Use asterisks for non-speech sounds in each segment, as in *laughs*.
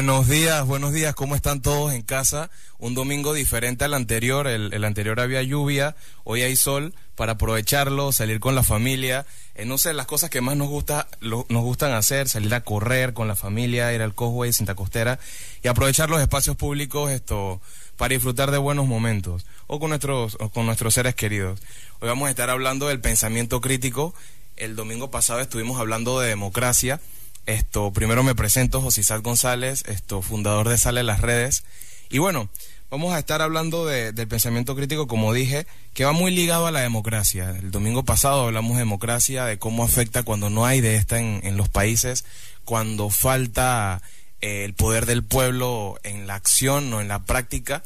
Buenos días, buenos días, ¿cómo están todos en casa? Un domingo diferente al anterior, el, anterior había lluvia, hoy hay sol, para aprovecharlo, salir con la familia, eh, no sé, las cosas que más nos gusta, nos gustan hacer, salir a correr con la familia, ir al Cosway, Cinta Costera, y aprovechar los espacios públicos esto para disfrutar de buenos momentos, o con nuestros, o con nuestros seres queridos. Hoy vamos a estar hablando del pensamiento crítico, el domingo pasado estuvimos hablando de democracia, esto, primero me presento, José Isaac González, esto, fundador de Sale las Redes. Y bueno, vamos a estar hablando de, del pensamiento crítico, como dije, que va muy ligado a la democracia. El domingo pasado hablamos de democracia, de cómo afecta cuando no hay de esta en, los países, cuando falta eh, el poder del pueblo en la acción o en la práctica,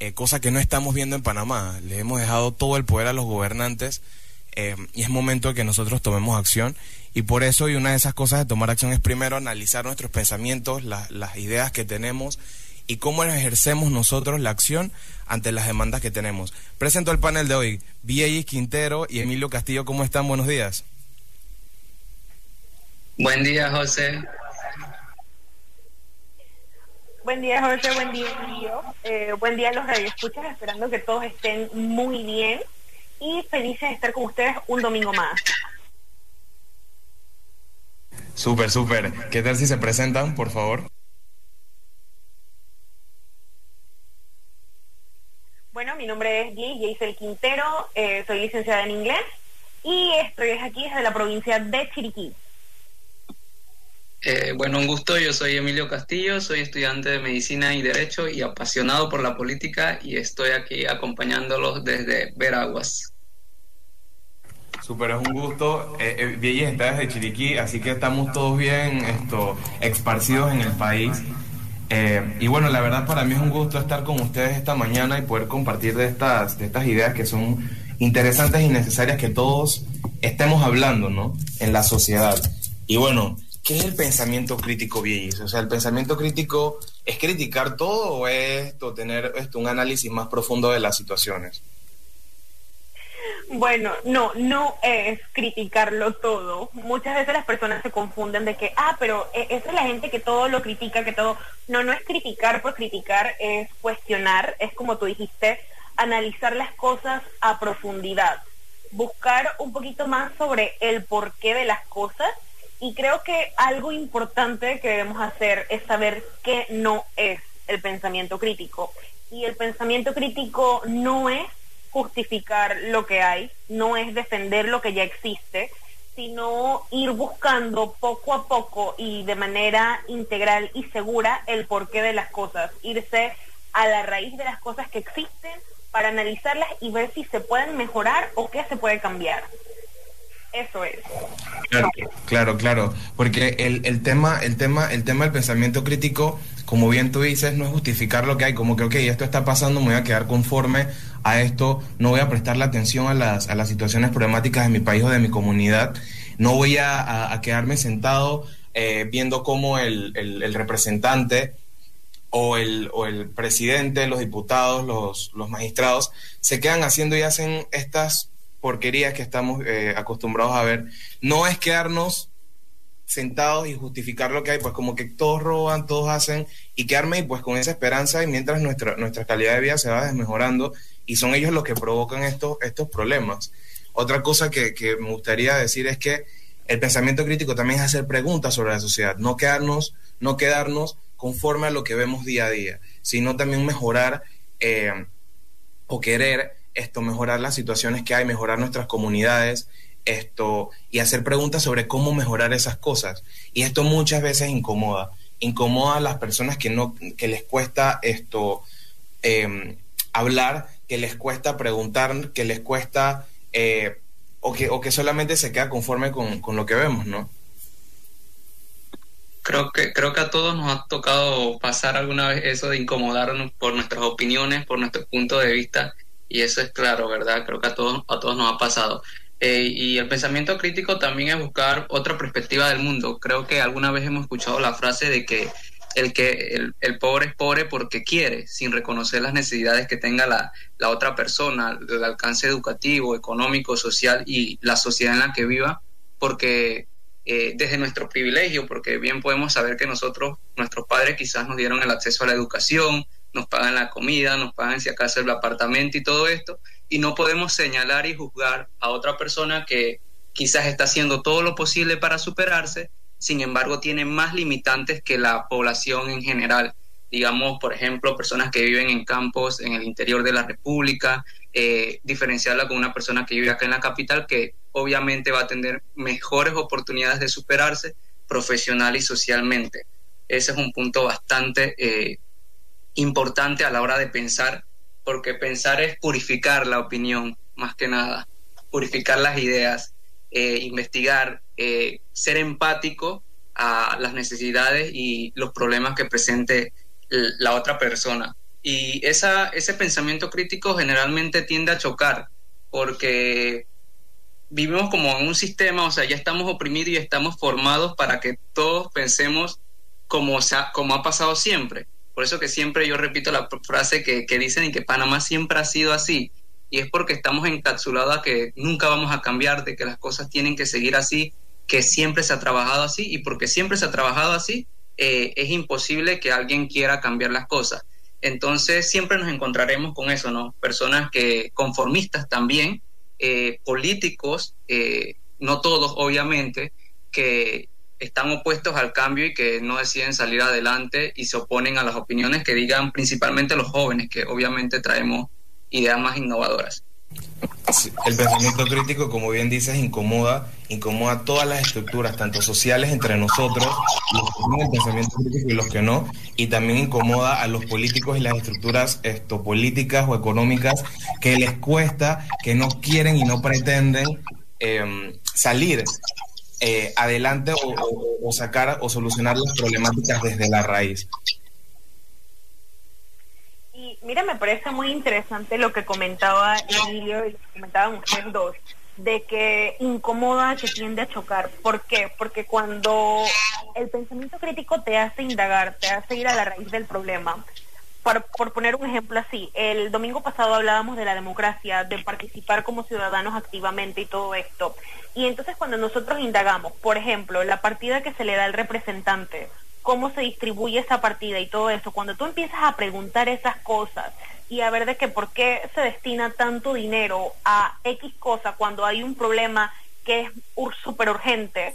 eh, cosa que no estamos viendo en Panamá. Le hemos dejado todo el poder a los gobernantes eh, y es momento de que nosotros tomemos acción y por eso, y una de esas cosas de tomar acción es primero analizar nuestros pensamientos, las ideas que tenemos y cómo ejercemos nosotros la acción ante las demandas que tenemos. Presento el panel de hoy. Vieis Quintero y Emilio Castillo, ¿cómo están? Buenos días. Buen día, José. Buen día, José. Buen día, Emilio. Eh, buen día a los radioescuchas, esperando que todos estén muy bien y felices de estar con ustedes un domingo más. Súper, súper. ¿Qué tal si se presentan, por favor? Bueno, mi nombre es Jaisel Quintero, eh, soy licenciada en inglés y estoy aquí desde la provincia de Chiriquí. Eh, bueno, un gusto, yo soy Emilio Castillo, soy estudiante de Medicina y Derecho y apasionado por la política y estoy aquí acompañándolos desde Veraguas. Súper, es un gusto. Eh, eh está desde Chiriquí, así que estamos todos bien esto, esparcidos en el país. Eh, y bueno, la verdad para mí es un gusto estar con ustedes esta mañana y poder compartir de estas, de estas ideas que son interesantes y necesarias que todos estemos hablando, ¿no? En la sociedad. Y bueno, ¿qué es el pensamiento crítico, Villis? O sea, ¿el pensamiento crítico es criticar todo o es tener esto, un análisis más profundo de las situaciones? Bueno, no, no es criticarlo todo. Muchas veces las personas se confunden de que, ah, pero e, esa es la gente que todo lo critica, que todo... No, no es criticar por criticar, es cuestionar, es como tú dijiste, analizar las cosas a profundidad, buscar un poquito más sobre el porqué de las cosas y creo que algo importante que debemos hacer es saber qué no es el pensamiento crítico. Y el pensamiento crítico no es justificar lo que hay, no es defender lo que ya existe, sino ir buscando poco a poco y de manera integral y segura el porqué de las cosas, irse a la raíz de las cosas que existen para analizarlas y ver si se pueden mejorar o qué se puede cambiar. Eso es. Claro, claro, claro. porque el, tema, el tema, el tema del pensamiento crítico, como bien tú dices, no es justificar lo que hay, como que ok, esto está pasando, me voy a quedar conforme a esto, no voy a prestarle atención a las, a las situaciones problemáticas de mi país o de mi comunidad, no voy a, quedarme sentado eh, viendo cómo el, el, representante o el, o el presidente, los diputados, los, los magistrados, se quedan haciendo y hacen estas porquerías que estamos eh, acostumbrados a ver. No es quedarnos sentados y justificar lo que hay, pues como que todos roban, todos hacen, y quedarme pues con esa esperanza y mientras nuestra, nuestra calidad de vida se va desmejorando y son ellos los que provocan estos, estos problemas. Otra cosa que, me gustaría decir es que el pensamiento crítico también es hacer preguntas sobre la sociedad, no quedarnos, no quedarnos conforme a lo que vemos día a día, sino también mejorar eh, o querer esto, mejorar las situaciones que hay, mejorar nuestras comunidades, esto, y hacer preguntas sobre cómo mejorar esas cosas. Y esto muchas veces incomoda, incomoda a las personas que no, que les cuesta esto eh, hablar que les cuesta preguntar, que les cuesta eh, o, que, o que solamente se queda conforme con, con, lo que vemos, ¿no? Creo que, creo que a todos nos ha tocado pasar alguna vez eso de incomodarnos por nuestras opiniones, por nuestro punto de vista, y eso es claro, ¿verdad? Creo que a todos, a todos nos ha pasado. Eh, y el pensamiento crítico también es buscar otra perspectiva del mundo. Creo que alguna vez hemos escuchado la frase de que el que el, pobre es pobre porque quiere, sin reconocer las necesidades que tenga la, la, otra persona, el alcance educativo, económico, social y la sociedad en la que viva, porque eh, desde nuestro privilegio, porque bien podemos saber que nosotros, nuestros padres quizás nos dieron el acceso a la educación, nos pagan la comida, nos pagan si acaso el apartamento y todo esto, y no podemos señalar y juzgar a otra persona que quizás está haciendo todo lo posible para superarse, sin embargo tiene más limitantes que la población en general. Digamos, por ejemplo, personas que viven en campos en el interior de la República, eh, diferenciarla con una persona que vive acá en la capital, que obviamente va a tener mejores oportunidades de superarse profesional y socialmente. Ese es un punto bastante eh, importante a la hora de pensar, porque pensar es purificar la opinión, más que nada, purificar las ideas, eh, investigar, eh, ser empático a las necesidades y los problemas que presente la otra persona. Y esa, ese pensamiento crítico generalmente tiende a chocar, porque vivimos como en un sistema, o sea, ya estamos oprimidos y estamos formados para que todos pensemos como, como ha pasado siempre. Por eso que siempre yo repito la frase que, que dicen y que Panamá siempre ha sido así. Y es porque estamos encapsulados a que nunca vamos a cambiar, de que las cosas tienen que seguir así, que siempre se ha trabajado así. Y porque siempre se ha trabajado así, eh, es imposible que alguien quiera cambiar las cosas. Entonces siempre nos encontraremos con eso, ¿no? Personas que conformistas también, eh, políticos, eh, no todos obviamente, que están opuestos al cambio y que no deciden salir adelante y se oponen a las opiniones que digan principalmente los jóvenes, que obviamente traemos ideas más innovadoras. El pensamiento crítico, como bien dices, incomoda, incomoda todas las estructuras, tanto sociales entre nosotros, los que tienen el pensamiento crítico y los que no, y también incomoda a los políticos y las estructuras esto, políticas o económicas que les cuesta, que no quieren y no pretenden em, salir eh, adelante o, sacar o solucionar las problemáticas desde la raíz. Y mira, me parece muy interesante lo que comentaba Emilio y lo que comentaban ustedes dos, de que incomoda, que tiende a chocar. ¿Por qué? Porque cuando el pensamiento crítico te hace indagar, te hace ir a la raíz del problema, por, poner un ejemplo así, el domingo pasado hablábamos de la democracia, de participar como ciudadanos activamente y todo esto. Y entonces cuando nosotros indagamos, por ejemplo, la partida que se le da al representante, cómo se distribuye esa partida y todo eso, cuando tú empiezas a preguntar esas cosas y a ver de que por qué se destina tanto dinero a X cosa cuando hay un problema que es súper urgente,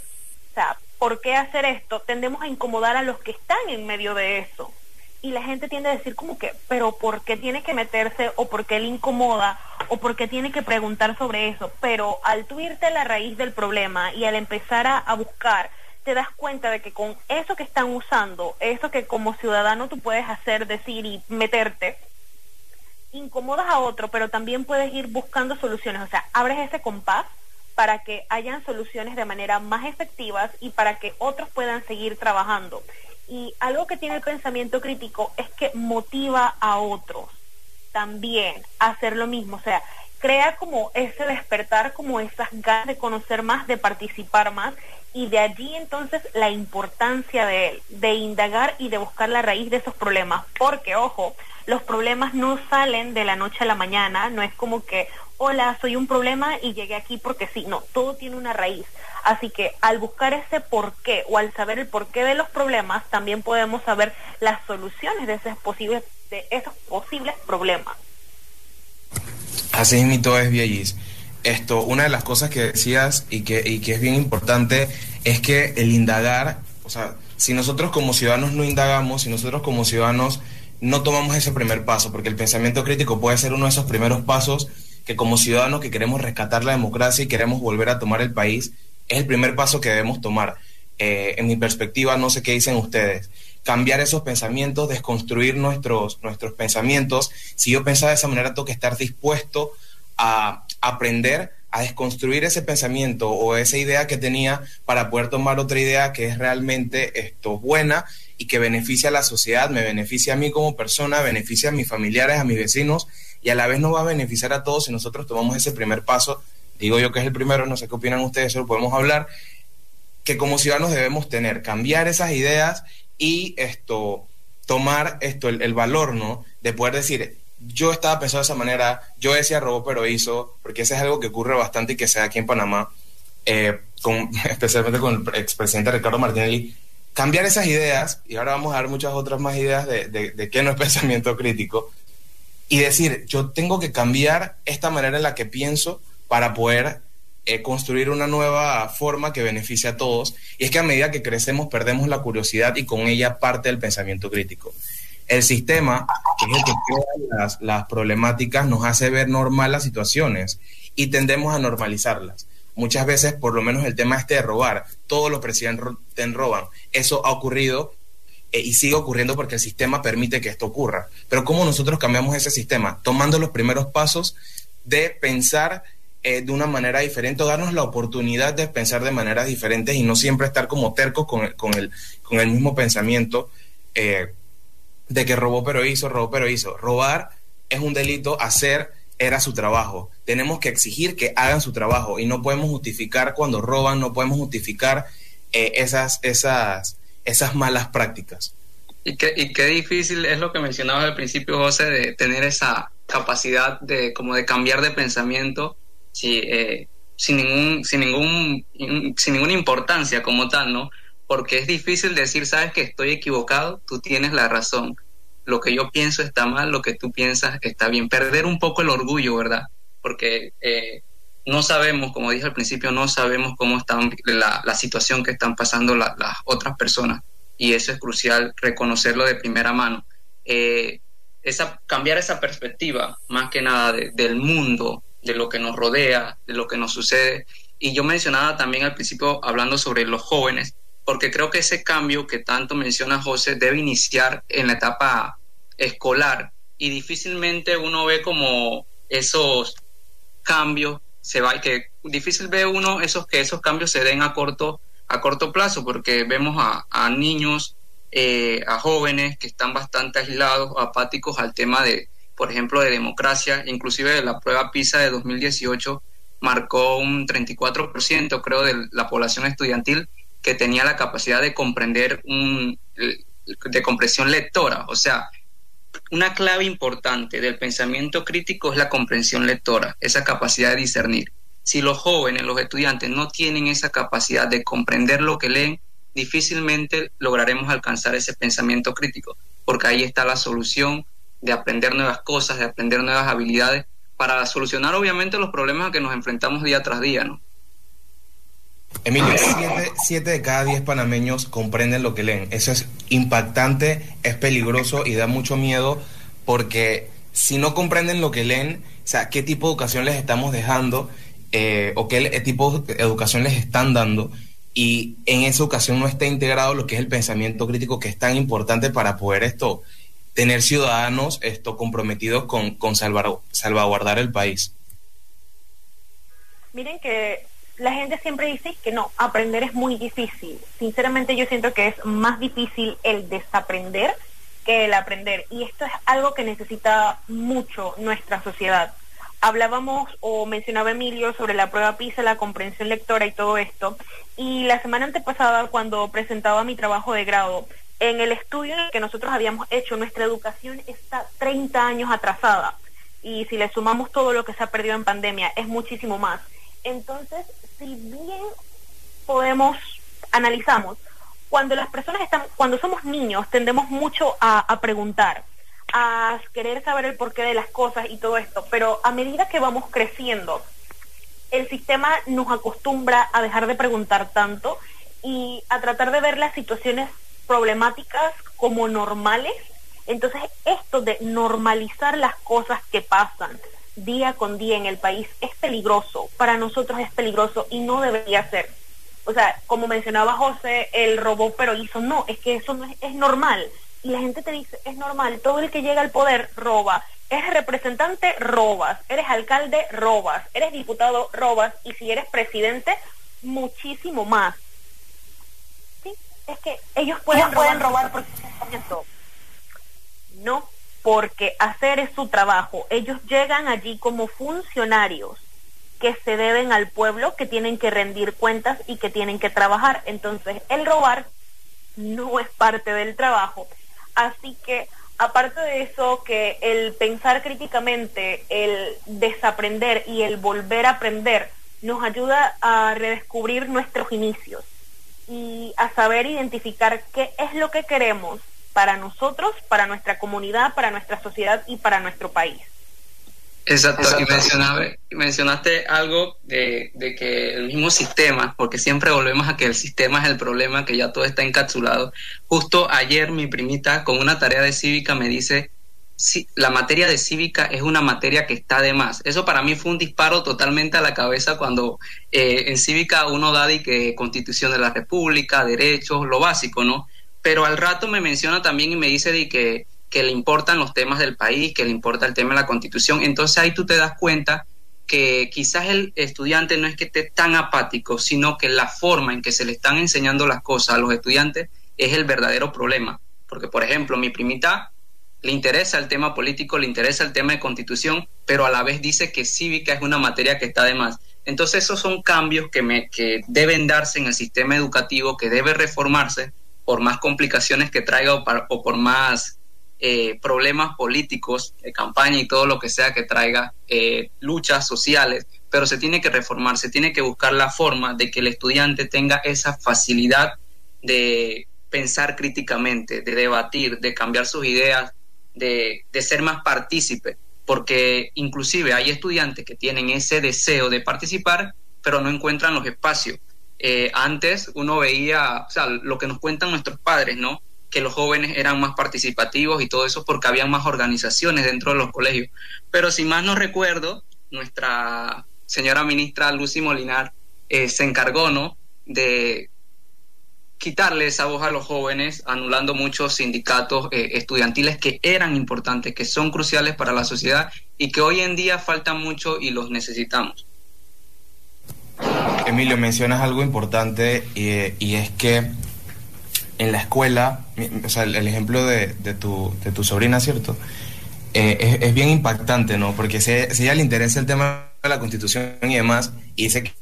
o sea, ¿por qué hacer esto? Tendemos a incomodar a los que están en medio de eso y la gente tiende a decir como que, pero ¿por qué tiene que meterse o por qué le incomoda o por qué tiene que preguntar sobre eso? Pero al tú irte a la raíz del problema y al empezar a, buscar, te das cuenta de que con eso que están usando, eso que como ciudadano tú puedes hacer, decir y meterte, incomodas a otro, pero también puedes ir buscando soluciones. O sea, abres ese compás para que hayan soluciones de manera más efectivas y para que otros puedan seguir trabajando. Y algo que tiene el pensamiento crítico es que motiva a otros también a hacer lo mismo. O sea, crea como ese despertar, como esas ganas de conocer más, de participar más. Y de allí entonces la importancia de él, de indagar y de buscar la raíz de esos problemas. Porque, ojo, los problemas no salen de la noche a la mañana, no es como que, hola, soy un problema y llegué aquí porque sí, no, todo tiene una raíz. Así que al buscar ese porqué o al saber el porqué de los problemas, también podemos saber las soluciones de esos posibles, de esos posibles problemas. Así mismo es, Villallis. Esto, una de las cosas que decías y que, y que es bien importante es que el indagar, o sea, si nosotros como ciudadanos no indagamos, si nosotros como ciudadanos no tomamos ese primer paso, porque el pensamiento crítico puede ser uno de esos primeros pasos que como ciudadanos que queremos rescatar la democracia y queremos volver a tomar el país, es el primer paso que debemos tomar. Eh, en mi perspectiva, no sé qué dicen ustedes. Cambiar esos pensamientos, desconstruir nuestros, nuestros pensamientos. Si yo pensaba de esa manera, tengo que estar dispuesto a aprender a desconstruir ese pensamiento o esa idea que tenía para poder tomar otra idea que es realmente esto buena y que beneficia a la sociedad, me beneficia a mí como persona, beneficia a mis familiares, a mis vecinos y a la vez nos va a beneficiar a todos si nosotros tomamos ese primer paso digo yo que es el primero, no sé qué opinan ustedes, eso lo podemos hablar, que como ciudadanos debemos tener, cambiar esas ideas y esto, tomar esto, el, valor, ¿no? De poder decir, yo estaba pensando de esa manera, yo decía robó pero hizo, porque eso es algo que ocurre bastante y que se da aquí en Panamá. eh, *laughs* especialmente con el expresidente Ricardo Martinelli, cambiar esas ideas, y ahora vamos a dar muchas otras más ideas de, de, qué no es *laughs* pensamiento crítico, y decir, yo tengo que cambiar esta manera en la que pienso para poder eh, construir una nueva forma que beneficie a todos. Y es que a medida que crecemos perdemos la curiosidad y con ella parte del pensamiento crítico. El sistema, que es el que crea las, las problemáticas, nos hace ver normal las situaciones y tendemos a normalizarlas muchas veces, por lo menos el tema este de robar, todos los presidentes roban. Eso ha ocurrido eh, y sigue ocurriendo porque el sistema permite que esto ocurra. Pero ¿cómo nosotros cambiamos ese sistema? Tomando los primeros pasos de pensar eh, de una manera diferente o darnos la oportunidad de pensar de maneras diferentes y no siempre estar como tercos con el, con el, con el mismo pensamiento eh, de que robó pero hizo, robó pero hizo. Robar es un delito, hacer era su trabajo. Tenemos que exigir que hagan su trabajo y no podemos justificar cuando roban, no podemos justificar esas, esas, esas malas prácticas. Y qué, y qué difícil es lo que mencionabas al principio, José, de tener esa capacidad de como de cambiar de pensamiento eh, sin ningún, sin ningún, sin ninguna importancia como tal, ¿no? Porque es difícil decir, sabes que estoy equivocado, tú tienes la razón lo que yo pienso está mal, lo que tú piensas está bien. Perder un poco el orgullo, ¿verdad? Porque eh, no sabemos, como dije al principio, no sabemos cómo está la, situación que están pasando las otras personas. Y eso es crucial, reconocerlo de primera mano. Eh, esa, cambiar esa perspectiva, más que nada, del mundo, de lo que nos rodea, de lo que nos sucede. Y yo mencionaba también al principio, hablando sobre los jóvenes, porque creo que ese cambio que tanto menciona José debe iniciar en la etapa escolar y difícilmente uno ve como esos cambios se va que difícil ve uno esos que esos cambios se den a corto a corto plazo porque vemos a, niños eh, a jóvenes que están bastante aislados apáticos al tema de por ejemplo de democracia. Inclusive la prueba PISA de 2018 marcó un 34% creo de la población estudiantil que tenía la capacidad de comprender un de comprensión lectora. O sea una clave importante del pensamiento crítico es la comprensión lectora, esa capacidad de discernir. Si los jóvenes, los estudiantes no tienen esa capacidad de comprender lo que leen, difícilmente lograremos alcanzar ese pensamiento crítico, porque ahí está la solución de aprender nuevas cosas, de aprender nuevas habilidades para solucionar obviamente los problemas a que nos enfrentamos día tras día, ¿no? Emilio, siete, de cada diez panameños comprenden lo que leen. Eso es impactante, es peligroso y da mucho miedo porque si no comprenden lo que leen, o sea, qué tipo de educación les estamos dejando eh, o qué tipo de educación les están dando y en esa educación no está integrado lo que es el pensamiento crítico que es tan importante para poder esto tener ciudadanos esto comprometidos con, con salvaguardar el país. Miren que la gente siempre dice que no, aprender es muy difícil. Sinceramente yo siento que es más difícil el desaprender que el aprender. Y esto es algo que necesita mucho nuestra sociedad. Hablábamos o mencionaba Emilio sobre la prueba PISA, la comprensión lectora y todo esto. Y la semana antepasada, cuando presentaba mi trabajo de grado, en el estudio que nosotros habíamos hecho, nuestra educación está 30 años atrasada. Y si le sumamos todo lo que se ha perdido en pandemia, es muchísimo más. Entonces, si bien podemos, analizamos, cuando las personas están, cuando somos niños, tendemos mucho a, preguntar, a querer saber el porqué de las cosas y todo esto, pero a medida que vamos creciendo, el sistema nos acostumbra a dejar de preguntar tanto y a tratar de ver las situaciones problemáticas como normales. Entonces, esto de normalizar las cosas que pasan, día con día en el país es peligroso, para nosotros es peligroso y no debería ser. O sea, como mencionaba José, el robó pero hizo, no, es que eso no es, es normal. Y la gente te dice, es normal, todo el que llega al poder roba, eres representante, robas, eres alcalde, robas, eres diputado, robas, y si eres presidente, muchísimo más. ¿Sí? Es que ellos pueden, robar, pueden robar porque no porque hacer es su trabajo. Ellos llegan allí como funcionarios que se deben al pueblo, que tienen que rendir cuentas y que tienen que trabajar. Entonces, el robar no es parte del trabajo. Así que, aparte de eso, que el pensar críticamente, el desaprender y el volver a aprender nos ayuda a redescubrir nuestros inicios y a saber identificar qué es lo que queremos para nosotros, para nuestra comunidad, para nuestra sociedad y para nuestro país. Exacto, y mencionaste algo de, de, que el mismo sistema, porque siempre volvemos a que el sistema es el problema, que ya todo está encapsulado. Justo ayer mi primita con una tarea de cívica me dice, sí, la materia de cívica es una materia que está de más. Eso para mí fue un disparo totalmente a la cabeza cuando eh, en cívica uno da de que constitución de la república, derechos, lo básico, ¿no? Pero al rato me menciona también y me dice de que le importan los temas del país, que le importa el tema de la constitución. Entonces ahí tú te das cuenta que quizás el estudiante no es que esté tan apático, sino que la forma en que se le están enseñando las cosas a los estudiantes es el verdadero problema. Porque, por ejemplo, mi primita le interesa el tema político, le interesa el tema de constitución, pero a la vez dice que cívica es una materia que está de más. Entonces esos son cambios que, me, que deben darse en el sistema educativo, que debe reformarse por más complicaciones que traiga o, o por más eh, problemas políticos, de campaña y todo lo que sea que traiga eh, luchas sociales, pero se tiene que reformar, se tiene que buscar la forma de que el estudiante tenga esa facilidad de pensar críticamente, de debatir, de cambiar sus ideas, de, ser más partícipe, porque inclusive hay estudiantes que tienen ese deseo de participar, pero no encuentran los espacios. Eh, antes uno veía, o sea, lo que nos cuentan nuestros padres, ¿no? que los jóvenes eran más participativos y todo eso porque había más organizaciones dentro de los colegios. Pero si más no recuerdo, nuestra señora ministra Lucy Molinar eh, se encargó ¿no? de quitarle esa voz a los jóvenes, anulando muchos sindicatos eh, estudiantiles que eran importantes, que son cruciales para la sociedad y que hoy en día faltan mucho y los necesitamos. Emilio, mencionas algo importante y es que en la escuela, o sea, el, ejemplo de, de, tu, de tu sobrina, ¿cierto? Eh, es, bien impactante, ¿no? Porque si, ella le interesa el tema de la constitución y demás, y dice que,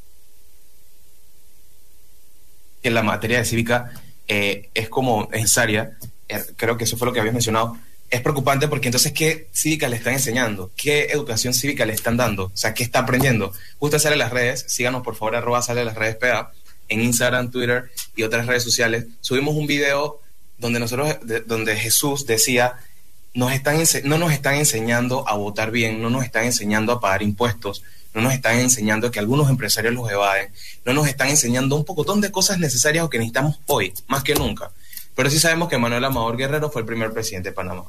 la materia de cívica eh, es como necesaria, eh, creo que eso fue lo que habías mencionado, es preocupante porque entonces, ¿qué cívica le están enseñando? ¿Qué educación cívica le están dando? O sea, ¿qué está aprendiendo? Justo sale en las redes, síganos por favor, arroba sale en las redes PA, en Instagram, Twitter y otras redes sociales, subimos un video donde nosotros, donde Jesús decía, nos están, no nos están enseñando a votar bien, no nos están enseñando a pagar impuestos, no nos están enseñando que algunos empresarios los evaden, no nos están enseñando un pocotón de cosas necesarias o que necesitamos hoy, más que nunca. Pero sí sabemos que Manuel Amador Guerrero fue el primer presidente de Panamá.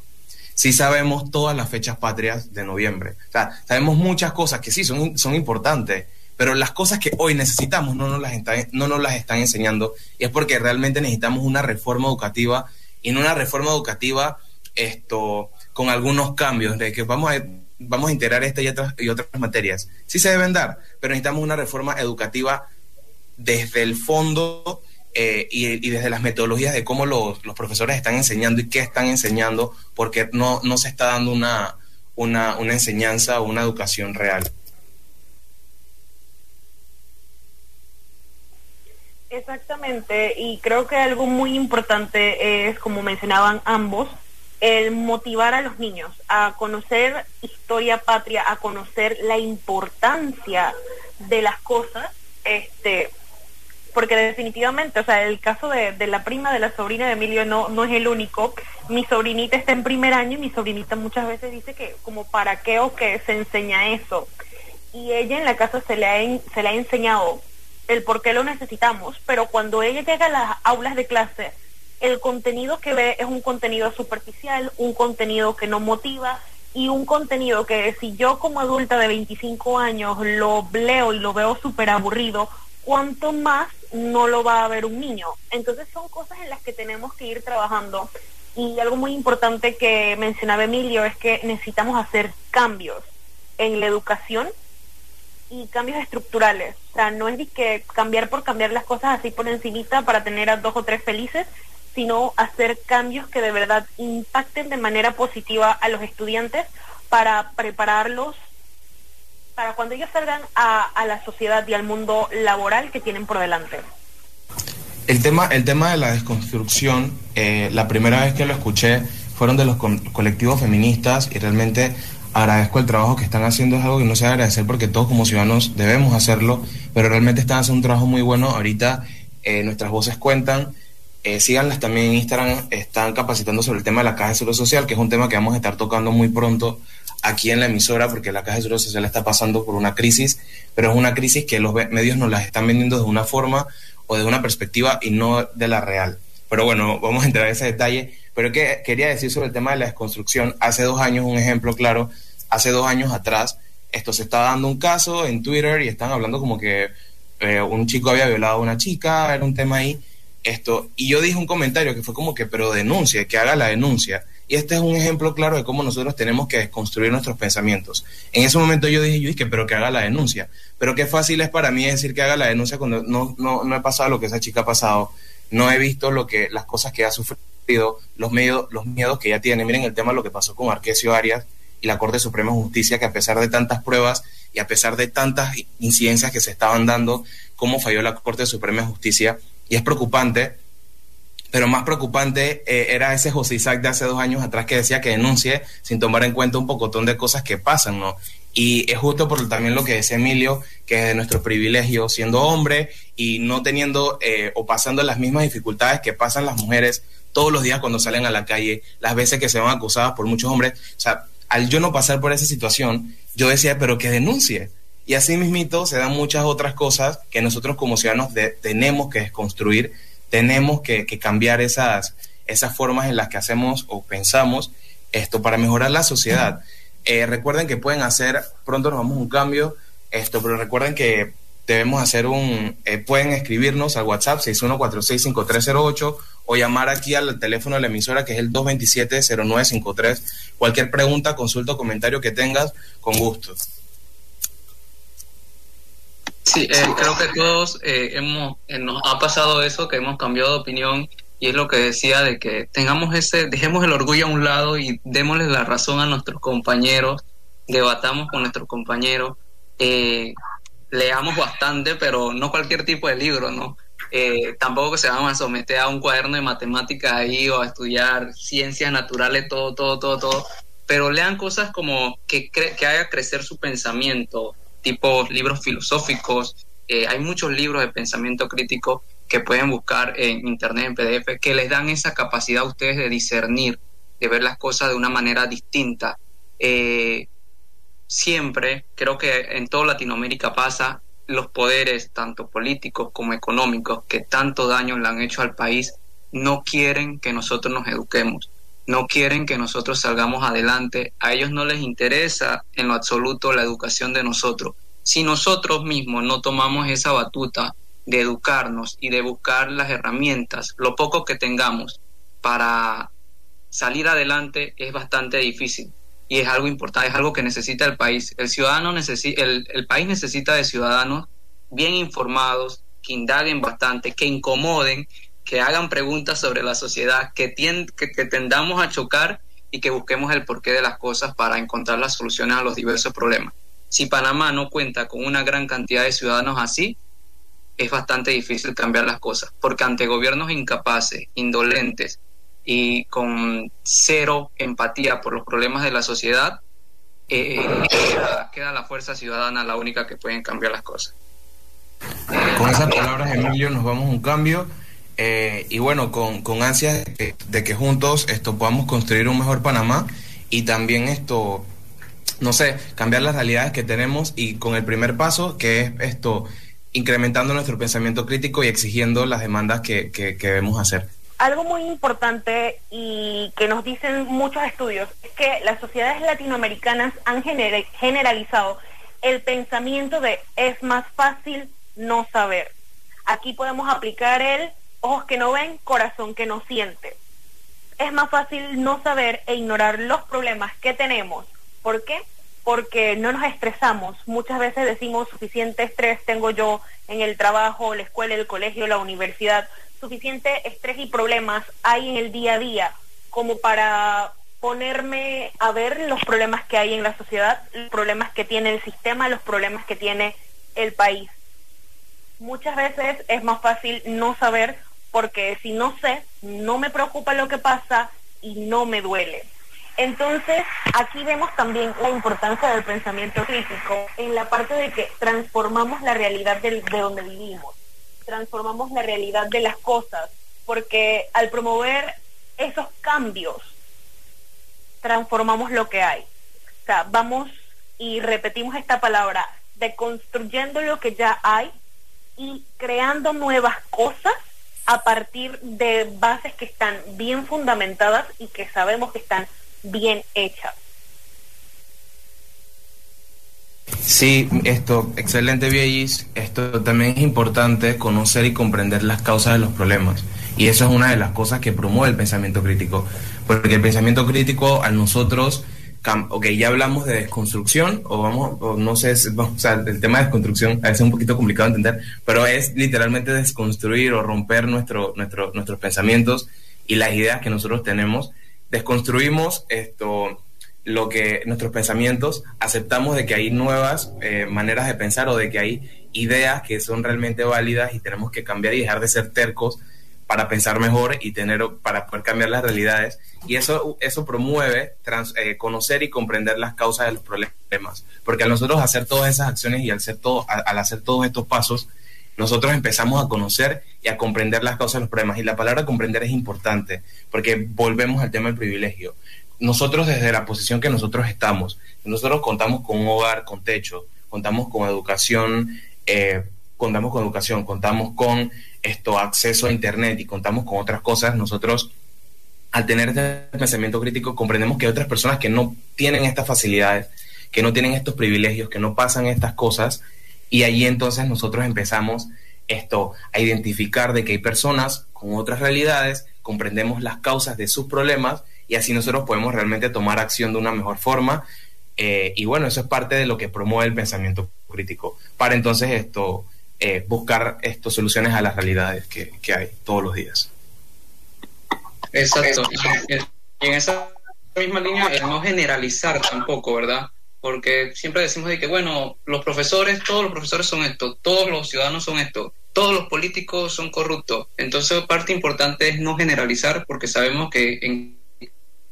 Sí sabemos todas las fechas patrias de noviembre. O sea, sabemos muchas cosas que sí son, son importantes, pero las cosas que hoy necesitamos no nos las están, no nos las están enseñando y es porque realmente necesitamos una reforma educativa y en una reforma educativa esto con algunos cambios de que vamos a vamos a integrar esta y otras, y otras materias. Sí se deben dar, pero necesitamos una reforma educativa desde el fondo eh, y, desde las metodologías de cómo los, los, profesores están enseñando y qué están enseñando, porque no, no se está dando una, una, una enseñanza o una educación real. Exactamente, y creo que algo muy importante es, como mencionaban ambos, el motivar a los niños a conocer historia patria, a conocer la importancia de las cosas, este, porque definitivamente, o sea, el caso de, de, la prima de la sobrina de Emilio no, no es el único. Mi sobrinita está en primer año y mi sobrinita muchas veces dice que como para qué o que se enseña eso. Y ella en la casa se le ha, se le ha enseñado el por qué lo necesitamos, pero cuando ella llega a las aulas de clase, el contenido que ve es un contenido superficial, un contenido que no motiva y un contenido que si yo como adulta de 25 años lo leo y lo veo súper aburrido, ¿cuánto más no lo va a ver un niño? Entonces son cosas en las que tenemos que ir trabajando. Y algo muy importante que mencionaba Emilio es que necesitamos hacer cambios en la educación y cambios estructurales. O sea, no es que cambiar por cambiar las cosas así por encimita para tener a dos o tres felices, sino hacer cambios que de verdad impacten de manera positiva a los estudiantes para prepararlos para cuando ellos salgan a, la sociedad y al mundo laboral que tienen por delante. El tema, el tema de la desconstrucción, eh, la primera vez que lo escuché fueron de los colectivos feministas y realmente agradezco el trabajo que están haciendo, es algo que no se agradecer porque todos como ciudadanos debemos hacerlo, pero realmente están haciendo un trabajo muy bueno. Ahorita eh, nuestras voces cuentan. Eh, síganlas también en Instagram, están capacitando sobre el tema de la caja de seguro social, que es un tema que vamos a estar tocando muy pronto aquí en la emisora, porque la caja de seguro social está pasando por una crisis, pero es una crisis que los medios nos la están vendiendo de una forma o de una perspectiva y no de la real. Pero bueno, vamos a entrar en ese detalle. Pero que quería decir sobre el tema de la desconstrucción. Hace dos años, un ejemplo claro, hace dos años atrás, esto se estaba dando un caso en Twitter y están hablando como que eh, un chico había violado a una chica, era un tema ahí. Esto, y yo dije un comentario que fue como que, pero denuncia, que haga la denuncia. Y este es un ejemplo claro de cómo nosotros tenemos que desconstruir nuestros pensamientos. En ese momento yo dije, yo dije, pero que haga la denuncia. Pero qué fácil es para mí decir que haga la denuncia cuando no, no, no he pasado lo que esa chica ha pasado, no he visto lo que, las cosas que ha sufrido, los, miedos, los miedos que ella tiene. Miren el tema de lo que pasó con Arquesio Arias, y la Corte Suprema de Justicia que a pesar de tantas pruebas y a pesar de tantas incidencias que se estaban dando, cómo falló la Corte Suprema de Justicia. Y es preocupante, pero más preocupante eh, era ese José Isaac de hace dos años atrás que decía que denuncie sin tomar en cuenta un pocotón de cosas que pasan, ¿no? Y es justo por también lo que decía Emilio, que es de nuestro privilegio siendo hombre y no teniendo eh, o pasando las mismas dificultades que pasan las mujeres todos los días cuando salen a la calle, las veces que se van acusadas por muchos hombres. O sea, al yo no pasar por esa situación, yo decía, pero que denuncie. Y así mismito se dan muchas otras cosas que nosotros como ciudadanos tenemos que desconstruir, tenemos que, cambiar esas, esas formas en las que hacemos o pensamos esto para mejorar la sociedad. Eh, recuerden que pueden hacer, pronto nos vamos a un cambio, esto, pero recuerden que debemos hacer un, eh, pueden escribirnos al WhatsApp 61465308 o llamar aquí al teléfono de la emisora que es el 227-0953. Cualquier pregunta, consulta o comentario que tengas, con gusto. Sí, eh, creo que todos eh, hemos, nos ha pasado eso, que hemos cambiado de opinión y es lo que decía de que tengamos ese, dejemos el orgullo a un lado y démosle la razón a nuestros compañeros, debatamos con nuestros compañeros. Eh, leamos bastante, pero no cualquier tipo de libro, ¿no? Eh, tampoco que se van a someter a un cuaderno de matemáticas ahí o a estudiar ciencias naturales, todo, todo, todo, todo, pero lean cosas como que, que haga crecer su pensamiento, tipo libros filosóficos. Eh, hay muchos libros de pensamiento crítico que pueden buscar en internet, en PDF, que les dan esa capacidad a ustedes de discernir, de ver las cosas de una manera distinta. Eh, siempre, creo que en toda Latinoamérica pasa, los poderes, tanto políticos como económicos, que tanto daño le han hecho al país, no quieren que nosotros nos eduquemos, no quieren que nosotros salgamos adelante, a ellos no les interesa en lo absoluto la educación de nosotros. Si nosotros mismos no tomamos esa batuta de educarnos y de buscar las herramientas, lo poco que tengamos para salir adelante es bastante difícil y es algo importante, es algo que necesita el país. El ciudadano necesita, el, el país necesita de ciudadanos bien informados, que indaguen bastante, que incomoden, que hagan preguntas sobre la sociedad, que, que, tendamos a chocar y que busquemos el porqué de las cosas para encontrar las soluciones a los diversos problemas. Si Panamá no cuenta con una gran cantidad de ciudadanos así, es bastante difícil cambiar las cosas, porque ante gobiernos incapaces, indolentes, y con cero empatía por los problemas de la sociedad, eh, queda, la fuerza ciudadana la única que puede cambiar las cosas. Con esas palabras, Emilio, nos vamos a un cambio. Eh, y bueno, con, con ansias de que, juntos esto podamos construir un mejor Panamá y también esto, no sé, cambiar las realidades que tenemos y con el primer paso, que es esto, incrementando nuestro pensamiento crítico y exigiendo las demandas que, que debemos hacer algo muy importante y que nos dicen muchos estudios es que las sociedades latinoamericanas han generalizado el pensamiento de es más fácil no saber. Aquí podemos aplicar el ojos que no ven, corazón que no siente. Es más fácil no saber e ignorar los problemas que tenemos. ¿Por qué? Porque no nos estresamos. Muchas veces decimos suficiente estrés tengo yo en el trabajo, la escuela, el colegio, la universidad suficiente estrés y problemas hay en el día a día como para ponerme a ver los problemas que hay en la sociedad, los problemas que tiene el sistema, los problemas que tiene el país. Muchas veces es más fácil no saber porque si no sé, no me preocupa lo que pasa y no me duele. Entonces, aquí vemos también la importancia del pensamiento crítico en la parte de que transformamos la realidad de, de donde vivimos, transformamos la realidad de las cosas, porque al promover esos cambios, transformamos lo que hay. O sea, vamos y repetimos esta palabra, deconstruyendo lo que ya hay y creando nuevas cosas a partir de bases que están bien fundamentadas y que sabemos que están bien hechas. Sí, esto, excelente Viellis. Esto también es importante conocer y comprender las causas de los problemas. Y eso es una de las cosas que promueve el pensamiento crítico. Porque el pensamiento crítico a nosotros ok, ya hablamos de desconstrucción, o vamos, o no sé, o sea, el tema de desconstrucción a veces es un poquito complicado de entender, pero es literalmente desconstruir o romper nuestro, nuestro, nuestros pensamientos y las ideas que nosotros tenemos. Desconstruimos esto, lo que nuestros pensamientos, aceptamos de que hay nuevas eh, maneras de pensar o de que hay ideas que son realmente válidas y tenemos que cambiar y dejar de ser tercos para pensar mejor y tener para poder cambiar las realidades. Y eso eso promueve eh, conocer y comprender las causas de los problemas. Porque al nosotros hacer todas esas acciones y al hacer todo al hacer todos estos pasos nosotros empezamos a conocer y a comprender las causas de los problemas. Y la palabra comprender es importante porque volvemos al tema del privilegio. Nosotros desde la posición que nosotros estamos nosotros contamos con un hogar con techo contamos con educación eh, contamos con educación contamos con esto, acceso a Internet y contamos con otras cosas, nosotros al tener este pensamiento crítico comprendemos que hay otras personas que no tienen estas facilidades, que no tienen estos privilegios, que no pasan estas cosas, y ahí entonces nosotros empezamos esto a identificar de que hay personas con otras realidades, comprendemos las causas de sus problemas y así nosotros podemos realmente tomar acción de una mejor forma. Eh, y bueno, eso es parte de lo que promueve el pensamiento crítico. Para entonces esto eh, buscar estos soluciones a las realidades que, hay todos los días. Exacto. Y en esa misma línea, el no generalizar tampoco, ¿verdad? Porque siempre decimos de que, bueno, los profesores, todos los profesores son esto, todos los ciudadanos son esto, todos los políticos son corruptos. Entonces, parte importante es no generalizar, porque sabemos que en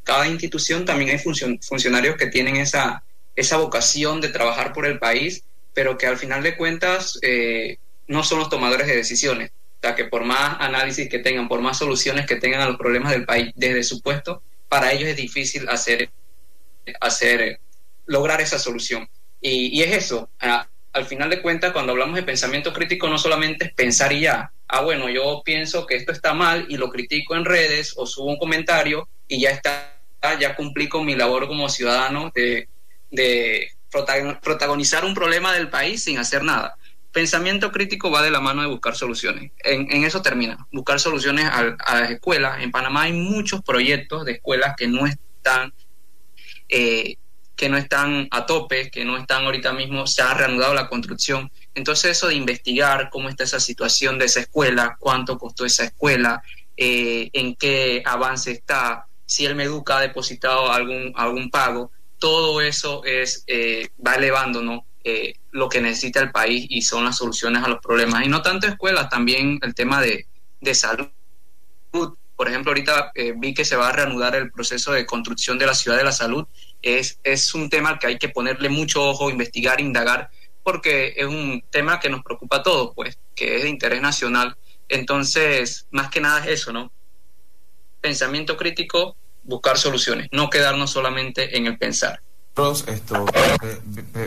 cada institución también hay funcionarios que tienen esa, esa vocación de trabajar por el país pero que al final de cuentas eh, no son los tomadores de decisiones. O sea, que por más análisis que tengan, por más soluciones que tengan a los problemas del país desde su puesto, para ellos es difícil hacer, hacer lograr esa solución. Y, es eso, al final de cuentas, cuando hablamos de pensamiento crítico, no solamente es pensar y ya, ah, bueno, yo pienso que esto está mal y lo critico en redes o subo un comentario y ya está, ya cumplí con mi labor como ciudadano de, de protagonizar un problema del país sin hacer nada. Pensamiento crítico va de la mano de buscar soluciones. En, eso termina, buscar soluciones a, las escuelas. En Panamá hay muchos proyectos de escuelas que no están eh, que no están a tope, que no están ahorita mismo, se ha reanudado la construcción. Entonces eso de investigar cómo está esa situación de esa escuela, cuánto costó esa escuela, eh, en qué avance está, si el Meduca ha depositado algún, algún pago, todo eso es, eh, va elevando eh, lo que necesita el país y son las soluciones a los problemas. Y no tanto escuelas, también el tema de, salud. Por ejemplo, ahorita eh, vi que se va a reanudar el proceso de construcción de la ciudad de la salud. Es, es un tema al que hay que ponerle mucho ojo, investigar, indagar, porque es un tema que nos preocupa a todos, pues, que es de interés nacional. Entonces, más que nada es eso, ¿no? Pensamiento crítico, buscar soluciones, no quedarnos solamente en el pensar. Nosotros esto,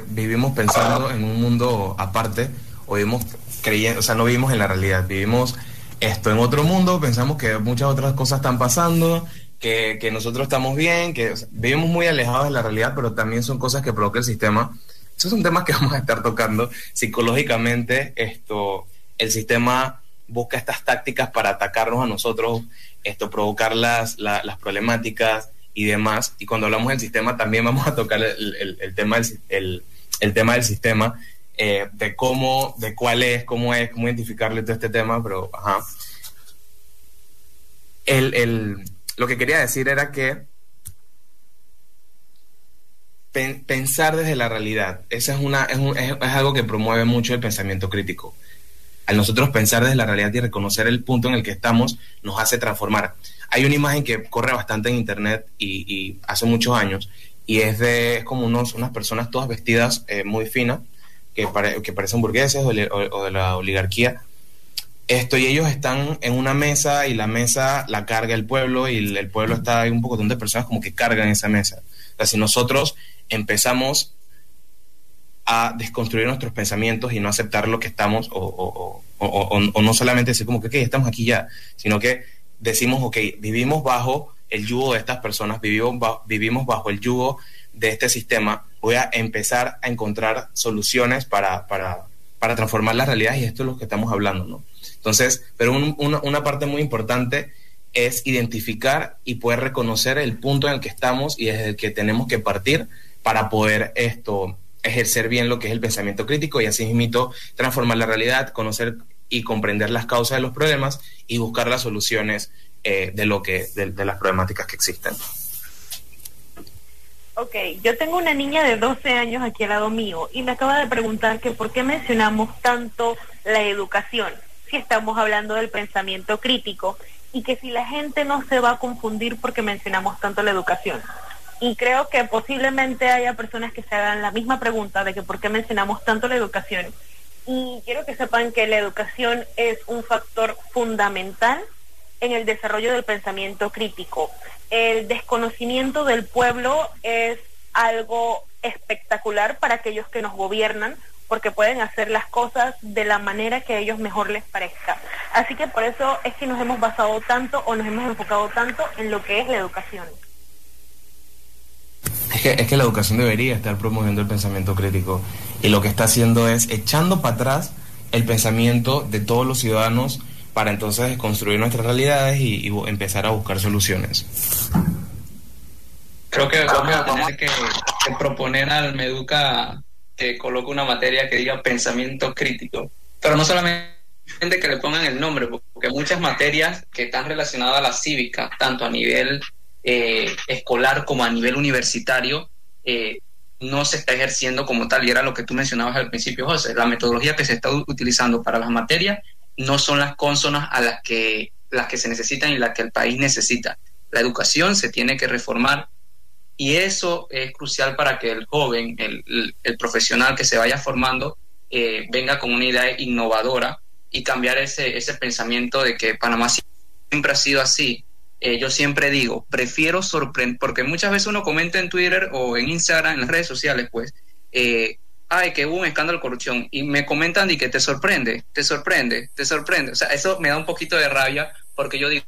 vivimos pensando en un mundo aparte, o vivimos creyendo, o sea, no vivimos en la realidad, vivimos esto en otro mundo, pensamos que muchas otras cosas están pasando, que, que nosotros estamos bien, que vivimos muy alejados de la realidad, pero también son cosas que provoca el sistema. Esos son temas que *laughs* vamos a estar tocando psicológicamente. Esto, el sistema busca estas tácticas para atacarnos a nosotros esto provocar las, las problemáticas y demás. Y cuando hablamos del sistema también vamos a tocar el, el, tema, del, el, tema del sistema, eh, de cómo, de cuál es, cómo es, cómo identificarle todo este tema, pero ajá. El, lo que quería decir era que pensar desde la realidad, esa es, una, es, es algo que promueve mucho el pensamiento crítico al nosotros pensar desde la realidad y reconocer el punto en el que estamos, nos hace transformar. Hay una imagen que corre bastante en internet y, hace muchos años, y es de como unos, unas personas todas vestidas eh, muy finas, que, que parecen burgueses o, de la oligarquía. Esto, y ellos están en una mesa y la mesa la carga el pueblo y el, pueblo está, hay un poco de personas como que cargan esa mesa. O si nosotros empezamos a desconstruir nuestros pensamientos y no aceptar lo que estamos, o, no solamente decir como que estamos aquí ya, sino que decimos, ok, vivimos bajo el yugo de estas personas, vivimos, vivimos bajo el yugo de este sistema, voy a empezar a encontrar soluciones para, para, para transformar la realidad y esto es lo que estamos hablando, ¿no? Entonces, pero una, una parte muy importante es identificar y poder reconocer el punto en el que estamos y desde el que tenemos que partir para poder esto ejercer bien lo que es el pensamiento crítico y así mismo transformar la realidad, conocer y comprender las causas de los problemas y buscar las soluciones eh, de lo que de, las problemáticas que existen. Ok, yo tengo una niña de 12 años aquí al lado mío y me acaba de preguntar que por qué mencionamos tanto la educación si estamos hablando del pensamiento crítico y que si la gente no se va a confundir porque mencionamos tanto la educación y creo que posiblemente haya personas que se hagan la misma pregunta de que por qué mencionamos tanto la educación. Y quiero que sepan que la educación es un factor fundamental en el desarrollo del pensamiento crítico. El desconocimiento del pueblo es algo espectacular para aquellos que nos gobiernan porque pueden hacer las cosas de la manera que a ellos mejor les parezca. Así que por eso es que nos hemos basado tanto o nos hemos enfocado tanto en lo que es la educación. Es que, es que la educación debería estar promoviendo el pensamiento crítico y lo que está haciendo es echando para atrás el pensamiento de todos los ciudadanos para entonces construir nuestras realidades y, empezar a buscar soluciones. Creo que vamos a tener que, proponer al Meduca que coloque una materia que diga pensamiento crítico, pero no solamente que le pongan el nombre, porque muchas materias que están relacionadas a la cívica, tanto a nivel eh, escolar como a nivel universitario eh, no se está ejerciendo como tal. Y era lo que tú mencionabas al principio, José. La metodología que se está utilizando para las materias no son las consonas a las que, las que se necesitan y las que el país necesita. La educación se tiene que reformar y eso es crucial para que el joven, el, profesional que se vaya formando, eh, venga con una idea innovadora y cambiar ese, ese pensamiento de que Panamá siempre ha sido así eh, yo siempre digo, prefiero sorprender, porque muchas veces uno comenta en Twitter o en Instagram, en las redes sociales, pues, eh, ay, que hubo un escándalo de corrupción, y me comentan y que te sorprende, te sorprende, te sorprende. O sea, eso me da un poquito de rabia, porque yo digo,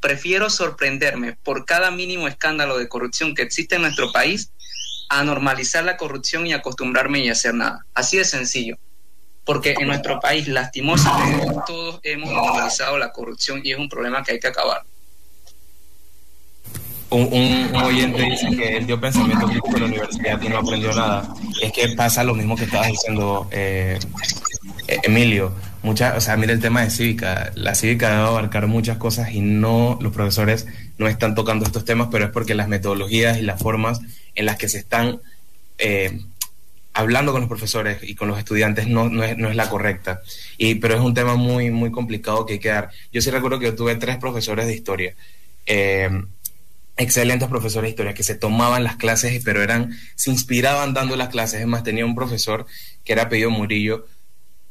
prefiero sorprenderme por cada mínimo escándalo de corrupción que existe en nuestro país a normalizar la corrupción y acostumbrarme y hacer nada. Así de sencillo. Porque en nuestro país, lastimosamente, todos hemos normalizado la corrupción y es un problema que hay que acabar un, oyente dice que él dio pensamiento crítico en la universidad y no aprendió nada. Es que pasa lo mismo que estabas diciendo, eh, Emilio. Mucha, o sea, mira el tema de cívica. La cívica debe abarcar muchas cosas y no, los profesores no están tocando estos temas, pero es porque las metodologías y las formas en las que se están eh, hablando con los profesores y con los estudiantes no, no, es, no es la correcta. Y, pero es un tema muy, muy complicado que hay que dar. Yo sí recuerdo que yo tuve tres profesores de historia. Eh, excelentes profesores de historia que se tomaban las clases, pero eran, se inspiraban dando las clases. Es más, tenía un profesor que era apellido Murillo.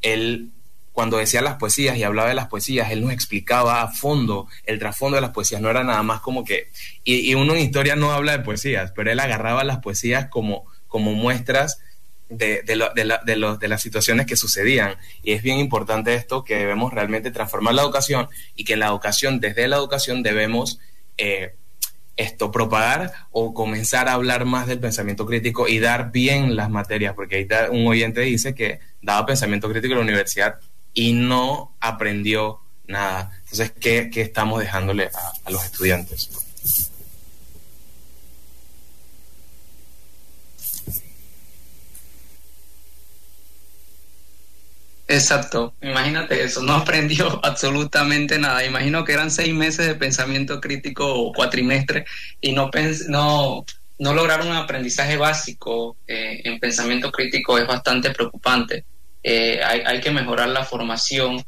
Él, cuando decía las poesías y hablaba de las poesías, él nos explicaba a fondo el trasfondo de las poesías. No era nada más como que. Y, uno en historia no habla de poesías, pero él agarraba las poesías como, como muestras de, de, de, de, las situaciones que sucedían. Y es bien importante esto, que debemos realmente transformar la educación y que en la educación, desde la educación, debemos eh, esto, propagar o comenzar a hablar más del pensamiento crítico y dar bien las materias, porque ahí un oyente dice que daba pensamiento crítico en la universidad y no aprendió nada. Entonces, ¿qué, estamos dejándole a los estudiantes? Exacto, imagínate eso, no aprendió *laughs* absolutamente nada. Imagino que eran seis meses de pensamiento crítico o cuatrimestre y no, no, no lograron un aprendizaje básico eh, en pensamiento crítico, es bastante preocupante. eh, hay, que mejorar la formación.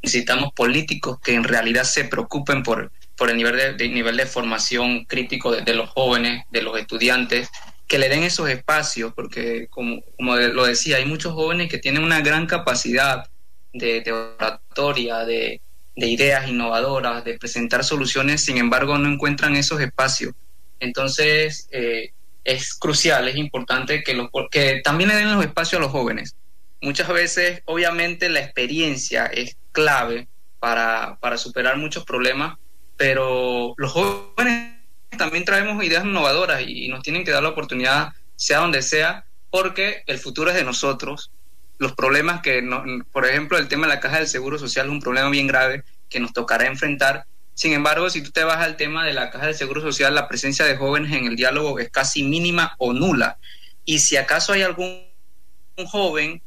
Necesitamos políticos que en realidad se preocupen por, por el nivel de, nivel de formación crítico de, los jóvenes, de los estudiantes, que le den esos espacios, porque como, como lo decía, hay muchos jóvenes que tienen una gran capacidad de, oratoria, de, ideas innovadoras, de presentar soluciones, sin embargo no encuentran esos espacios. Entonces, eh, es crucial, es importante que, los, que también le den los espacios a los jóvenes. Muchas veces, obviamente, la experiencia es clave para, para superar muchos problemas, pero los jóvenes también traemos ideas innovadoras y nos tienen que dar la oportunidad, sea donde sea, porque el futuro es de nosotros. Los problemas que, por ejemplo, el tema de la caja del Seguro Social es un problema bien grave que nos tocará enfrentar sin embargo, si tú te vas al tema de la caja de seguro social, la presencia de jóvenes en el diálogo es casi mínima o nula. Y si acaso hay algún joven,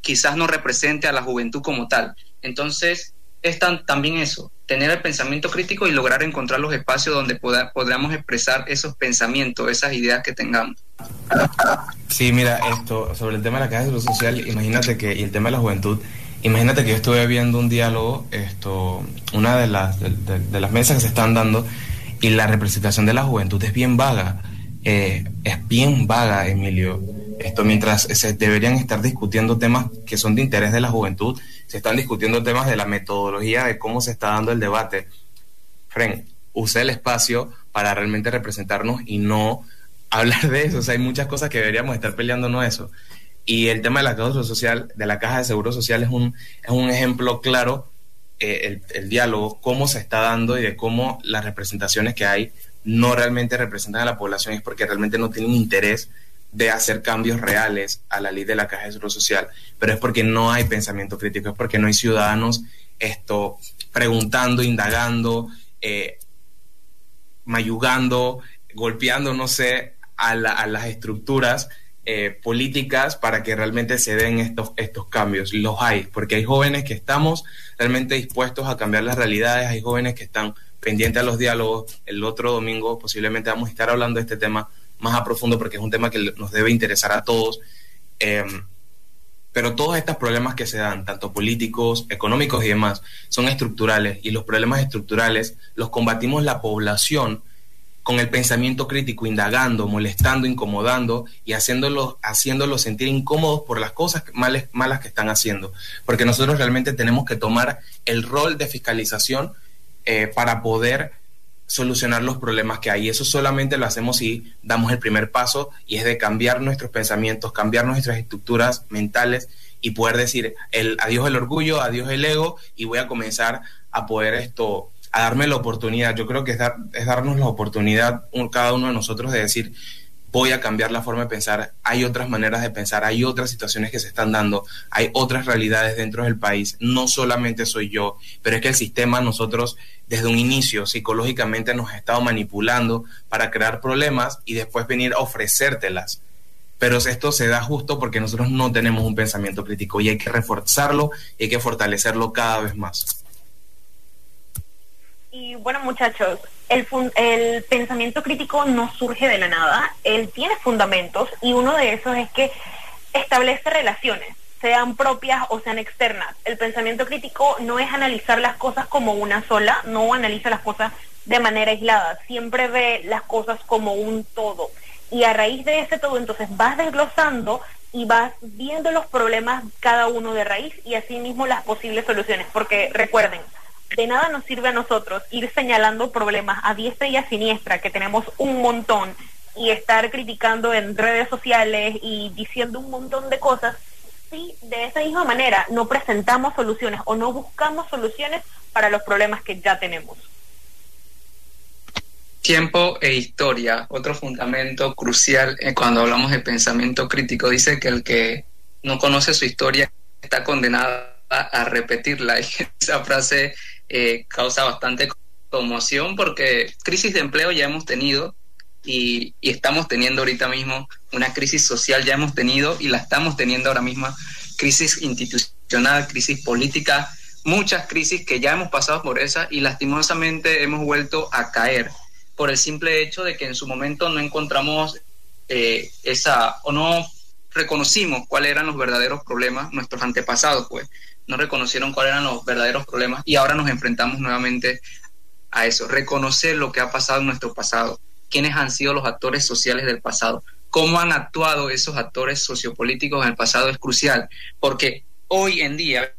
quizás no represente a la juventud como tal. Entonces, es también eso, tener el pensamiento crítico y lograr encontrar los espacios donde podamos expresar esos pensamientos, esas ideas que tengamos. Sí, mira, esto sobre el tema de la caja de seguro social, imagínate que, y el tema de la juventud, Imagínate que yo estuve viendo un diálogo, esto, una de las, de, las mesas que se están dando, y la representación de la juventud es bien vaga. Eh, es bien vaga, Emilio. Esto mientras se deberían estar discutiendo temas que son de interés de la juventud, se están discutiendo temas de la metodología de cómo se está dando el debate. Fren, use el espacio para realmente representarnos y no hablar de eso. O sea, hay muchas cosas que deberíamos estar peleándonos eso. Y el tema de la caja social, de la caja de seguro social es un, es un ejemplo claro, eh, el, diálogo, cómo se está dando y de cómo las representaciones que hay no realmente representan a la población, es porque realmente no tienen interés de hacer cambios reales a la ley de la caja de seguro social, pero es porque no hay pensamiento crítico, es porque no hay ciudadanos esto preguntando, indagando, eh, mayugando, golpeando, no sé, a, a las estructuras eh, políticas para que realmente se den estos, estos cambios. Los hay, porque hay jóvenes que estamos realmente dispuestos a cambiar las realidades, hay jóvenes que están pendientes a los diálogos. El otro domingo posiblemente vamos a estar hablando de este tema más a profundo porque es un tema que nos debe interesar a todos. Em, pero todos estos problemas que se dan, tanto políticos, económicos y demás, son estructurales y los problemas estructurales los combatimos la población con el pensamiento crítico, indagando, molestando, incomodando y haciéndolos, haciéndolo sentir incómodos por las cosas malas, malas que están haciendo. Porque nosotros realmente tenemos que tomar el rol de fiscalización eh, para poder solucionar los problemas que hay. Eso solamente lo hacemos si damos el primer paso y es de cambiar nuestros pensamientos, cambiar nuestras estructuras mentales y poder decir el adiós el orgullo, adiós el ego y voy a comenzar a poder esto a darme la oportunidad. Yo creo que es, es darnos la oportunidad cada uno de nosotros de decir, voy a cambiar la forma de pensar, hay otras maneras de pensar, hay otras situaciones que se están dando, hay otras realidades dentro del país, no solamente soy yo, pero es que el sistema nosotros desde un inicio psicológicamente nos ha estado manipulando para crear problemas y después venir a ofrecértelas. Pero esto se da justo porque nosotros no tenemos un pensamiento crítico y hay que reforzarlo y hay que fortalecerlo cada vez más. Y bueno, muchachos, el, el pensamiento crítico no surge de la nada, él tiene fundamentos y uno de esos es que establece relaciones, sean propias o sean externas. El pensamiento crítico no es analizar las cosas como una sola, no analiza las cosas de manera aislada, siempre ve las cosas como un todo. Y a raíz de ese todo, entonces vas desglosando y vas viendo los problemas cada uno de raíz y asimismo las posibles soluciones, porque recuerden, de nada nos sirve a nosotros ir señalando problemas a diestra y a siniestra, que tenemos un montón, y estar criticando en redes sociales y diciendo un montón de cosas, si de esa misma manera no presentamos soluciones o no buscamos soluciones para los problemas que ya tenemos. Tiempo e historia, otro fundamento crucial eh, cuando hablamos de pensamiento crítico, dice que el que no conoce su historia está condenado a repetirla. Y *laughs* esa frase eh, causa bastante conmoción porque crisis de empleo ya hemos tenido y, estamos teniendo ahorita mismo una crisis social, ya hemos tenido y la estamos teniendo ahora mismo, crisis institucional, crisis política, muchas crisis que ya hemos pasado por esa y lastimosamente hemos vuelto a caer por el simple hecho de que en su momento no encontramos eh, esa o no reconocimos cuáles eran los verdaderos problemas, nuestros antepasados, pues, no reconocieron cuáles eran los verdaderos problemas y ahora nos enfrentamos nuevamente a eso, reconocer lo que ha pasado en nuestro pasado, quiénes han sido los actores sociales del pasado, cómo han actuado esos actores sociopolíticos en el pasado es crucial, porque hoy en día,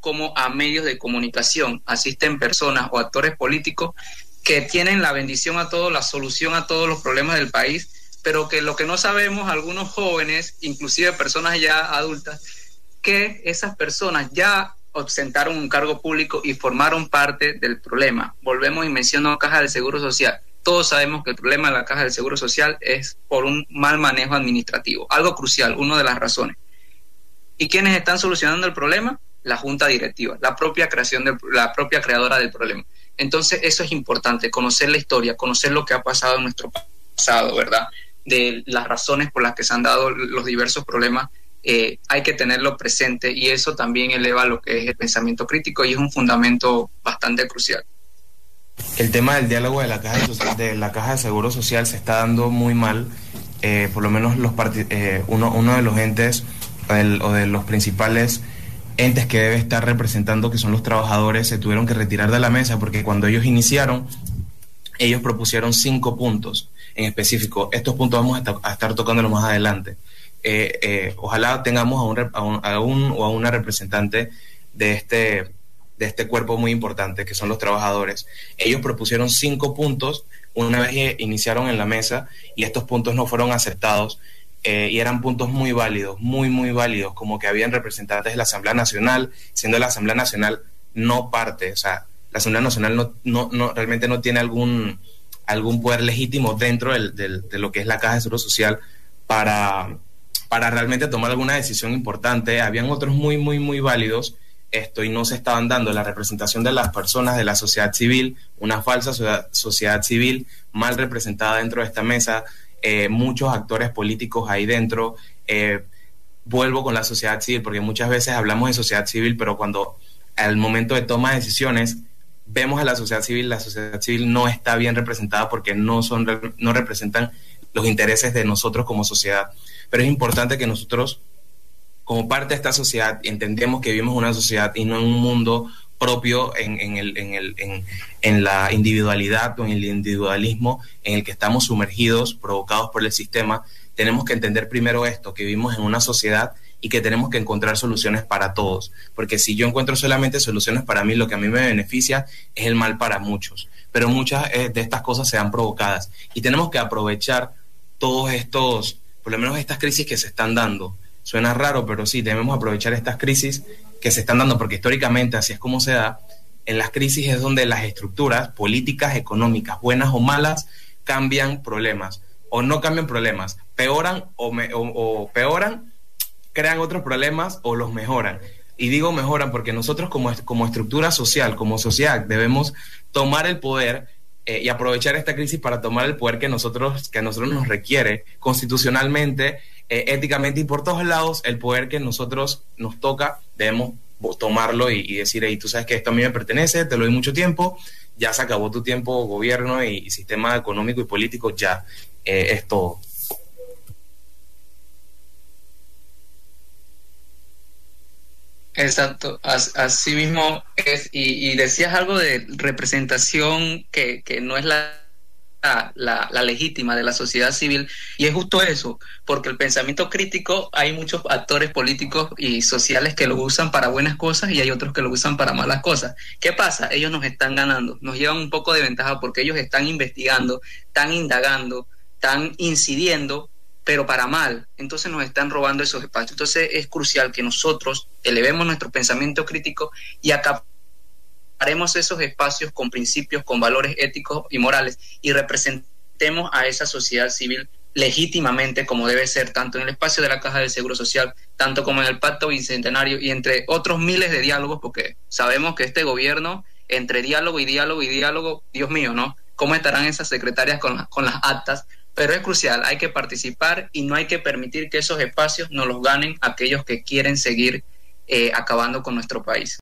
como a medios de comunicación asisten personas o actores políticos que tienen la bendición a todos, la solución a todos los problemas del país, pero que lo que no sabemos, algunos jóvenes, inclusive personas ya adultas, que esas personas ya ostentaron un cargo público y formaron parte del problema. Volvemos y menciono Caja del Seguro Social. Todos sabemos que el problema de la Caja del Seguro Social es por un mal manejo administrativo, algo crucial, una de las razones. ¿Y quiénes están solucionando el problema? La junta directiva, la propia creación de, la propia creadora del problema. Entonces, eso es importante, conocer la historia, conocer lo que ha pasado en nuestro pasado, ¿verdad? De las razones por las que se han dado los diversos problemas eh, hay que tenerlo presente y eso también eleva lo que es el pensamiento crítico y es un fundamento bastante crucial. El tema del diálogo de la caja de, la caja de seguro social se está dando muy mal. Eh, por lo menos los eh, uno, uno de los entes o de los principales entes que debe estar representando, que son los trabajadores, se tuvieron que retirar de la mesa porque cuando ellos iniciaron, ellos propusieron cinco puntos en específico. Estos puntos vamos a, estar tocándolos más adelante. Eh, eh, ojalá tengamos a un, a, un, o a una representante de este, de este cuerpo muy importante, que son los trabajadores. Ellos propusieron cinco puntos una vez iniciaron en la mesa y estos puntos no fueron aceptados. Eh, y eran puntos muy válidos, muy, muy válidos, como que habían representantes de la Asamblea Nacional, siendo la Asamblea Nacional no parte, o sea, la Asamblea Nacional no, no, no realmente no tiene algún, algún poder legítimo dentro del, de lo que es la Caja de Seguro Social para, para realmente tomar alguna decisión importante. Habían otros muy, muy, muy válidos esto y no se estaban dando la representación de las personas de la sociedad civil, una falsa sociedad civil mal representada dentro de esta mesa, eh, muchos actores políticos ahí dentro. Eh, vuelvo con la sociedad civil, porque muchas veces hablamos de sociedad civil, pero cuando al momento de toma de decisiones vemos a la sociedad civil, la sociedad civil no está bien representada porque no, son, no representan los intereses de nosotros como sociedad pero es importante que nosotros, como parte de esta sociedad, entendemos que vivimos en una sociedad y no en un mundo propio en, el, en, el, en, la individualidad o en el individualismo en el que estamos sumergidos, provocados por el sistema. Tenemos que entender primero esto, que vivimos en una sociedad y que tenemos que encontrar soluciones para todos. Porque si yo encuentro solamente soluciones para mí, lo que a mí me beneficia es el mal para muchos. Pero muchas eh, de estas cosas se han provocadas y tenemos que aprovechar todos estos por lo menos estas crisis que se están dando. Suena raro, pero sí, debemos aprovechar estas crisis que se están dando, porque históricamente así es como se da. En las crisis es donde las estructuras políticas, económicas, buenas o malas, cambian problemas o no cambian problemas, peoran o, peoran, crean otros problemas o los mejoran. Y digo mejoran porque nosotros como, como estructura social, como sociedad, debemos tomar el poder eh, y aprovechar esta crisis para tomar el poder que nosotros que a nosotros nos requiere constitucionalmente, eh, éticamente y por todos lados el poder que nosotros nos toca debemos tomarlo y, decir, hey, tú sabes que esto a mí me pertenece, te lo doy mucho tiempo, ya se acabó tu tiempo gobierno y, sistema económico y político, ya eh, es todo. Exacto, así mismo es. Y, decías algo de representación que, no es la, la, la, legítima de la sociedad civil, y es justo eso, porque el pensamiento crítico hay muchos actores políticos y sociales que lo usan para buenas cosas y hay otros que lo usan para malas cosas. ¿Qué pasa? Ellos nos están ganando, nos llevan un poco de ventaja porque ellos están investigando, están indagando, están incidiendo pero para mal. Entonces nos están robando esos espacios. Entonces es crucial que nosotros elevemos nuestro pensamiento crítico y acaparemos esos espacios con principios, con valores éticos y morales y representemos a esa sociedad civil legítimamente como debe ser, tanto en el espacio de la Caja de Seguro Social, tanto como en el Pacto Bicentenario y entre otros miles de diálogos, porque sabemos que este gobierno, entre diálogo y diálogo y diálogo, Dios mío, ¿no? ¿Cómo estarán esas secretarias con, con las actas pero es crucial, hay que participar y no hay que permitir que esos espacios nos los ganen aquellos que quieren seguir eh, acabando con nuestro país.